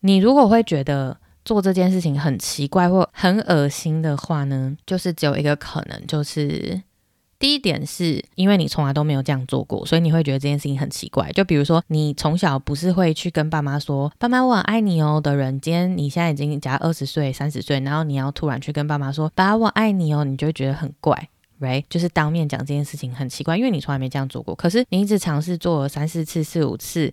你如果会觉得。做这件事情很奇怪或很恶心的话呢，就是只有一个可能，就是第一点是因为你从来都没有这样做过，所以你会觉得这件事情很奇怪。就比如说，你从小不是会去跟爸妈说“爸妈，我很爱你哦”的人，今天你现在已经假如二十岁、三十岁，然后你要突然去跟爸妈说“爸，我爱你哦”，你就会觉得很怪，right？就是当面讲这件事情很奇怪，因为你从来没这样做过。可是你一直尝试做三四次、四五次。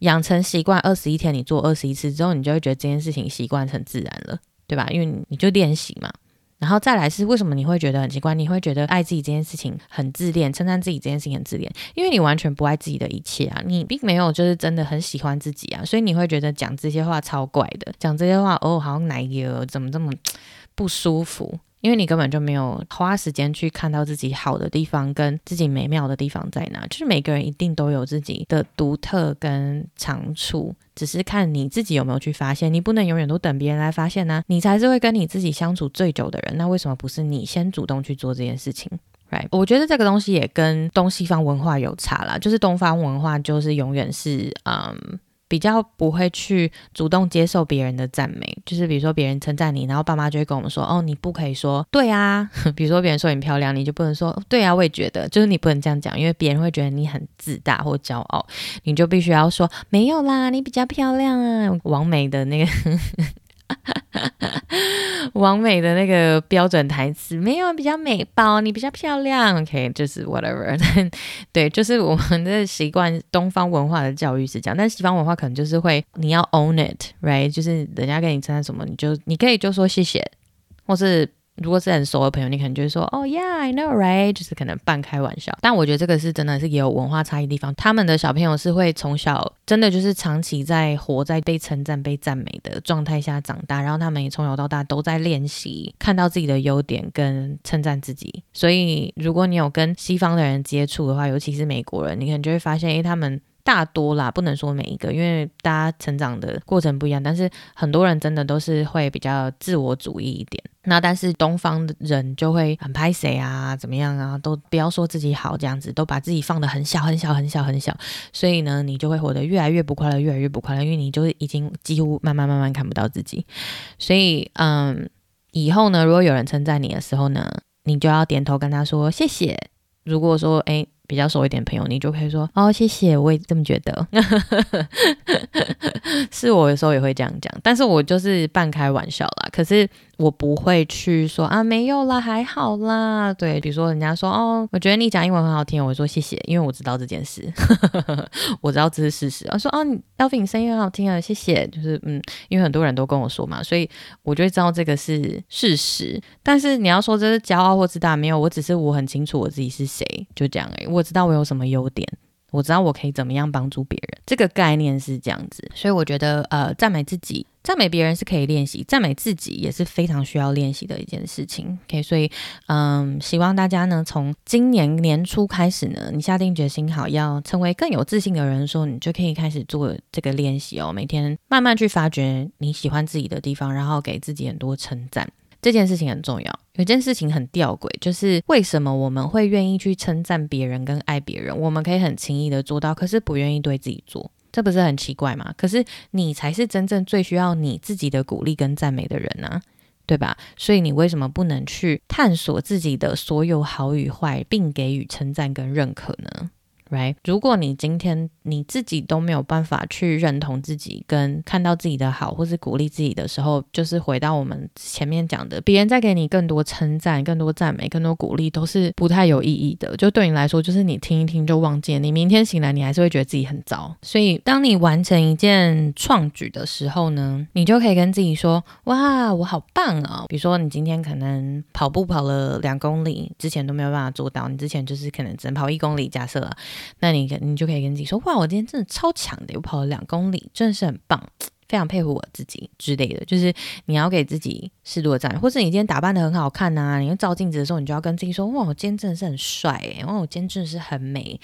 养成习惯，二十一天你做二十一次之后，你就会觉得这件事情习惯成自然了，对吧？因为你就练习嘛。然后再来是为什么你会觉得很奇怪？你会觉得爱自己这件事情很自恋，称赞自己这件事情很自恋，因为你完全不爱自己的一切啊，你并没有就是真的很喜欢自己啊，所以你会觉得讲这些话超怪的，讲这些话哦，好像奶油怎么这么 不舒服？因为你根本就没有花时间去看到自己好的地方跟自己美妙的地方在哪，就是每个人一定都有自己的独特跟长处，只是看你自己有没有去发现。你不能永远都等别人来发现呢、你才是会跟你自己相处最久的人。那为什么不是你先主动去做这件事情？Right？我觉得这个东西也跟东西方文化有差啦，就是东方文化就是永远是嗯。比较不会去主动接受别人的赞美，就是比如说别人称赞你，然后爸妈就会跟我们说：“哦，你不可以说对啊。”比如说别人说你漂亮，你就不能说对啊。我也觉得，就是你不能这样讲，因为别人会觉得你很自大或骄傲，你就必须要说没有啦，你比较漂亮啊。完美的那个。完美的那个标准台词没有比较美宝？你比较漂亮，OK，就是 whatever。对，就是我们的习惯，东方文化的教育是这样，但西方文化可能就是会你要 own it，right？就是人家跟你称赞什么，你就你可以就说谢谢，或是。如果是很熟的朋友，你可能就会说，哦，Yeah，I know, right？就是可能半开玩笑。但我觉得这个是真的是也有文化差异地方。他们的小朋友是会从小真的就是长期在活在被称赞、被赞美的状态下长大，然后他们也从小到大都在练习看到自己的优点跟称赞自己。所以如果你有跟西方的人接触的话，尤其是美国人，你可能就会发现，诶，他们。大多啦，不能说每一个，因为大家成长的过程不一样。但是很多人真的都是会比较自我主义一点。那但是东方的人就会很拍谁啊，怎么样啊，都不要说自己好这样子，都把自己放得很小很小很小很小。所以呢，你就会活得越来越不快乐，越来越不快乐，因为你就是已经几乎慢慢慢慢看不到自己。所以嗯，以后呢，如果有人称赞你的时候呢，你就要点头跟他说谢谢。如果说诶。比较熟一点朋友，你就可以说哦，谢谢，我也这么觉得。是我有时候也会这样讲，但是我就是半开玩笑啦。可是我不会去说啊，没有啦，还好啦。对，比如说人家说哦，我觉得你讲英文很好听，我说谢谢，因为我知道这件事，我知道这是事实。我说哦，Alvin 你声音很好听啊，谢谢。就是嗯，因为很多人都跟我说嘛，所以我就会知道这个是事实。但是你要说这是骄傲或自大，没有，我只是我很清楚我自己是谁，就这样诶。我知道我有什么优点，我知道我可以怎么样帮助别人，这个概念是这样子，所以我觉得呃，赞美自己、赞美别人是可以练习，赞美自己也是非常需要练习的一件事情。OK，所以嗯，希望大家呢，从今年年初开始呢，你下定决心好要成为更有自信的人的时候，你就可以开始做这个练习哦，每天慢慢去发掘你喜欢自己的地方，然后给自己很多称赞。这件事情很重要。有件事情很吊诡，就是为什么我们会愿意去称赞别人跟爱别人？我们可以很轻易的做到，可是不愿意对自己做，这不是很奇怪吗？可是你才是真正最需要你自己的鼓励跟赞美的人呢，对吧？所以你为什么不能去探索自己的所有好与坏，并给予称赞跟认可呢？，right？如果你今天你自己都没有办法去认同自己，跟看到自己的好，或是鼓励自己的时候，就是回到我们前面讲的，别人在给你更多称赞、更多赞美、更多鼓励，都是不太有意义的。就对你来说，就是你听一听就忘记，你明天醒来，你还是会觉得自己很糟。所以，当你完成一件创举的时候呢，你就可以跟自己说：“哇，我好棒啊！”比如说，你今天可能跑步跑了两公里，之前都没有办法做到，你之前就是可能只能跑一公里，假设，那你你就可以跟自己说：“哇，我今天真的超强的，我跑了两公里，真的是很棒。”非常佩服我自己之类的，就是你要给自己适度的赞美，或是你今天打扮得很好看呐、啊，你照镜子的时候，你就要跟自己说：哇，我今天真的是很帅诶，哇，我今天真的是很美，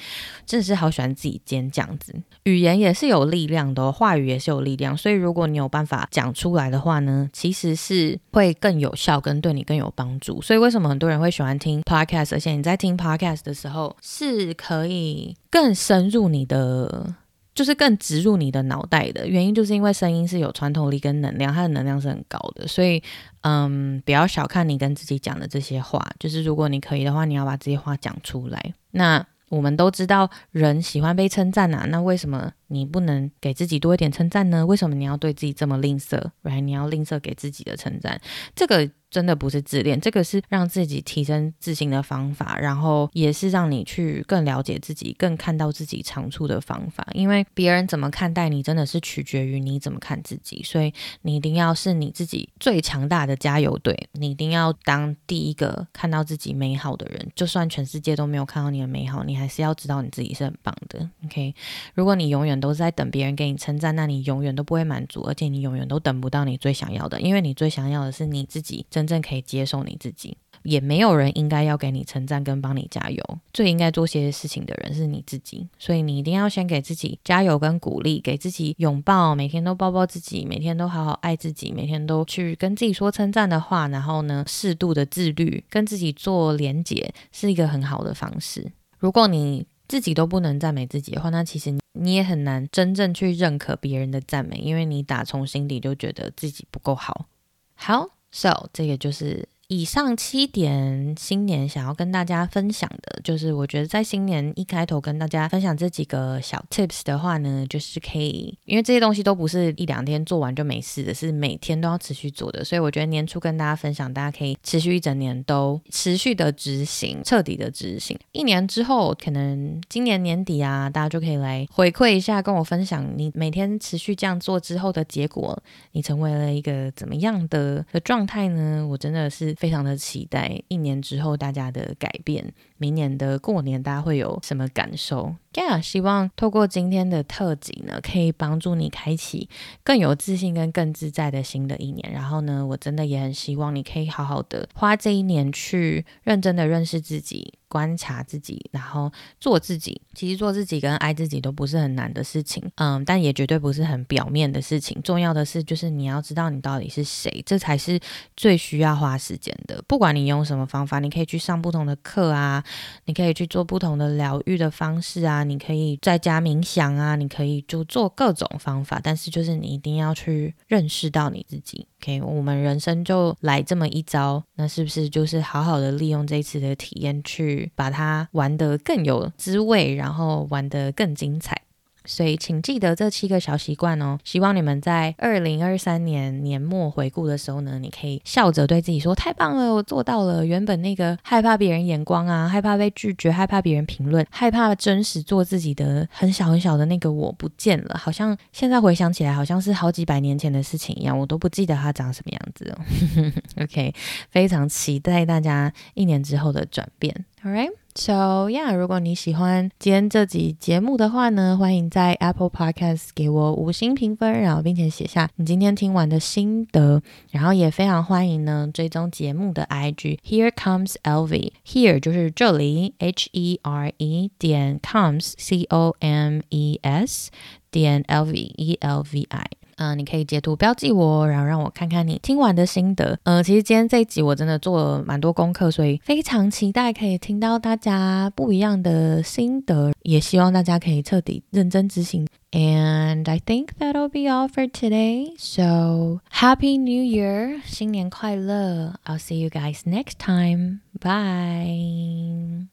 真的是好喜欢自己今天这样子。语言也是有力量的，话语也是有力量，所以如果你有办法讲出来的话呢，其实是会更有效，跟对你更有帮助。所以为什么很多人会喜欢听 podcast，而且你在听 podcast 的时候是可以更深入你的。就是更植入你的脑袋的原因，就是因为声音是有穿透力跟能量，它的能量是很高的，所以，嗯，不要小看你跟自己讲的这些话。就是如果你可以的话，你要把这些话讲出来。那我们都知道，人喜欢被称赞啊，那为什么你不能给自己多一点称赞呢？为什么你要对自己这么吝啬？Right？你要吝啬给自己的称赞，这个。真的不是自恋，这个是让自己提升自信的方法，然后也是让你去更了解自己、更看到自己长处的方法。因为别人怎么看待你，真的是取决于你怎么看自己。所以你一定要是你自己最强大的加油队，你一定要当第一个看到自己美好的人。就算全世界都没有看到你的美好，你还是要知道你自己是很棒的。OK，如果你永远都在等别人给你称赞，那你永远都不会满足，而且你永远都等不到你最想要的，因为你最想要的是你自己真真正可以接受你自己，也没有人应该要给你称赞跟帮你加油。最应该做些事情的人是你自己，所以你一定要先给自己加油跟鼓励，给自己拥抱，每天都抱抱自己，每天都好好爱自己，每天都去跟自己说称赞的话，然后呢，适度的自律，跟自己做连结，是一个很好的方式。如果你自己都不能赞美自己的话，那其实你也很难真正去认可别人的赞美，因为你打从心底就觉得自己不够好。好。So，这个就是。以上七点，新年想要跟大家分享的，就是我觉得在新年一开头跟大家分享这几个小 tips 的话呢，就是可以，因为这些东西都不是一两天做完就没事的，是每天都要持续做的，所以我觉得年初跟大家分享，大家可以持续一整年都持续的执行，彻底的执行。一年之后，可能今年年底啊，大家就可以来回馈一下，跟我分享你每天持续这样做之后的结果，你成为了一个怎么样的的状态呢？我真的是。非常的期待一年之后大家的改变，明年的过年大家会有什么感受？？Yeah，希望透过今天的特辑呢，可以帮助你开启更有自信跟更自在的新的一年。然后呢，我真的也很希望你可以好好的花这一年去认真的认识自己。观察自己，然后做自己。其实做自己跟爱自己都不是很难的事情，嗯，但也绝对不是很表面的事情。重要的是，就是你要知道你到底是谁，这才是最需要花时间的。不管你用什么方法，你可以去上不同的课啊，你可以去做不同的疗愈的方式啊，你可以在家冥想啊，你可以就做各种方法。但是就是你一定要去认识到你自己。OK，我们人生就来这么一遭，那是不是就是好好的利用这一次的体验去把它玩得更有滋味，然后玩得更精彩。所以，请记得这七个小习惯哦。希望你们在二零二三年年末回顾的时候呢，你可以笑着对自己说：“太棒了，我做到了。”原本那个害怕别人眼光啊，害怕被拒绝，害怕别人评论，害怕真实做自己的很小很小的那个我不见了。好像现在回想起来，好像是好几百年前的事情一样，我都不记得它长什么样子哦。OK，非常期待大家一年之后的转变。All right。So yeah，如果你喜欢今天这集节目的话呢，欢迎在 Apple Podcast 给我五星评分，然后并且写下你今天听完的心得，然后也非常欢迎呢追踪节目的 IG Here Comes LV，Here 就是这里，H E R E 点 Comes C O M E S 点 L V E L V I。嗯、你可以截图标记我，然后让我看看你听完的心得。嗯、其实今天这一集我真的做了蛮多功课，所以非常期待可以听到大家不一样的心得，也希望大家可以彻底认真执行。And I think that'll be all for today. So happy New Year，新年快乐！I'll see you guys next time. Bye.